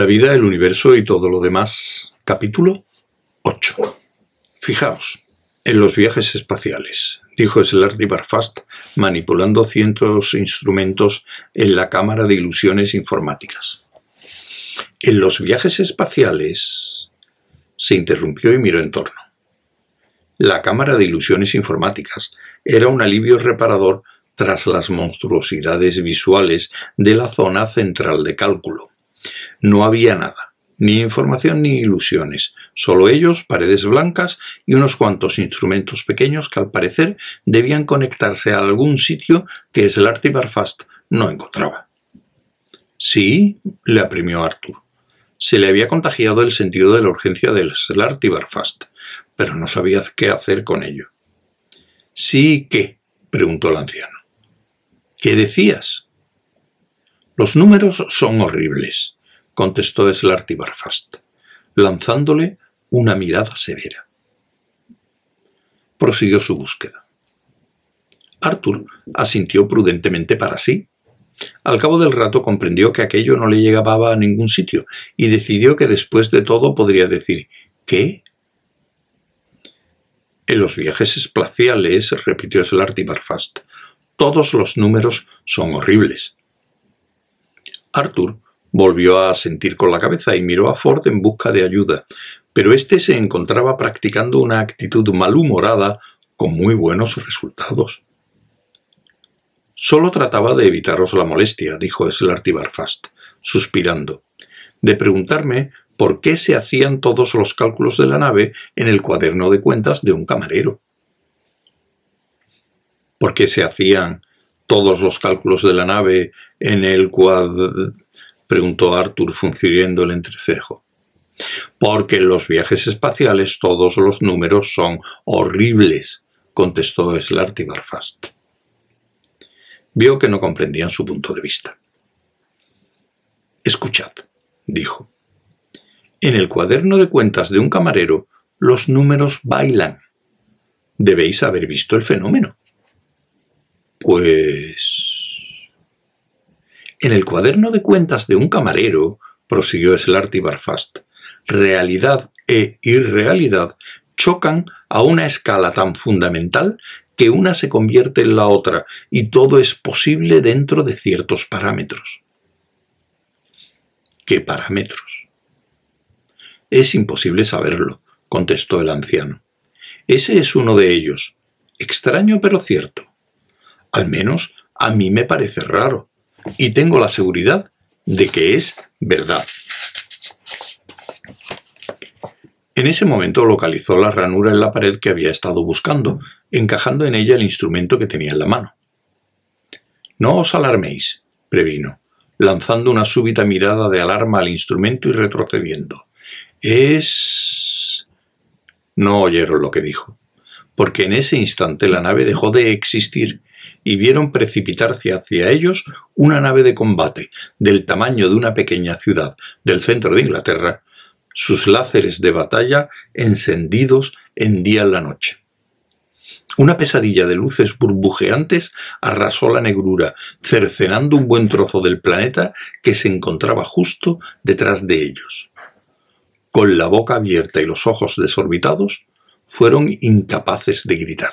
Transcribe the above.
La vida, el universo y todo lo demás. Capítulo 8. Fijaos, en los viajes espaciales, dijo Slarty Barfast, manipulando cientos instrumentos en la cámara de ilusiones informáticas. En los viajes espaciales... Se interrumpió y miró en torno. La cámara de ilusiones informáticas era un alivio reparador tras las monstruosidades visuales de la zona central de cálculo. No había nada, ni información ni ilusiones, solo ellos, paredes blancas y unos cuantos instrumentos pequeños que al parecer debían conectarse a algún sitio que Slarty Barfast no encontraba. Sí, le apremió Arthur. Se le había contagiado el sentido de la urgencia del Slarty Barfast, pero no sabía qué hacer con ello. ¿Sí qué? preguntó el anciano. ¿Qué decías? Los números son horribles, contestó Slarty Barfast, lanzándole una mirada severa. Prosiguió su búsqueda. Arthur asintió prudentemente para sí. Al cabo del rato comprendió que aquello no le llegaba a ningún sitio y decidió que después de todo podría decir ¿Qué? En los viajes espaciales, repitió Slarty Barfast, todos los números son horribles. Arthur volvió a sentir con la cabeza y miró a Ford en busca de ayuda, pero éste se encontraba practicando una actitud malhumorada con muy buenos resultados. Solo trataba de evitaros la molestia, dijo Slarty Barfast, suspirando, de preguntarme por qué se hacían todos los cálculos de la nave en el cuaderno de cuentas de un camarero. ¿Por qué se hacían todos los cálculos de la nave en el cuad... preguntó Arthur funcionando el entrecejo. Porque en los viajes espaciales todos los números son horribles, contestó Slarty Barfast. Vio que no comprendían su punto de vista. Escuchad, dijo. En el cuaderno de cuentas de un camarero los números bailan. Debéis haber visto el fenómeno. Pues... En el cuaderno de cuentas de un camarero, prosiguió Slarty Barfast, realidad e irrealidad chocan a una escala tan fundamental que una se convierte en la otra y todo es posible dentro de ciertos parámetros. ¿Qué parámetros? Es imposible saberlo, contestó el anciano. Ese es uno de ellos, extraño pero cierto. Al menos a mí me parece raro, y tengo la seguridad de que es verdad. En ese momento localizó la ranura en la pared que había estado buscando, encajando en ella el instrumento que tenía en la mano. No os alarméis, previno, lanzando una súbita mirada de alarma al instrumento y retrocediendo. Es... No oyeron lo que dijo, porque en ese instante la nave dejó de existir y vieron precipitarse hacia ellos una nave de combate del tamaño de una pequeña ciudad del centro de Inglaterra, sus láceres de batalla encendidos en día en la noche. Una pesadilla de luces burbujeantes arrasó la negrura, cercenando un buen trozo del planeta que se encontraba justo detrás de ellos. Con la boca abierta y los ojos desorbitados, fueron incapaces de gritar.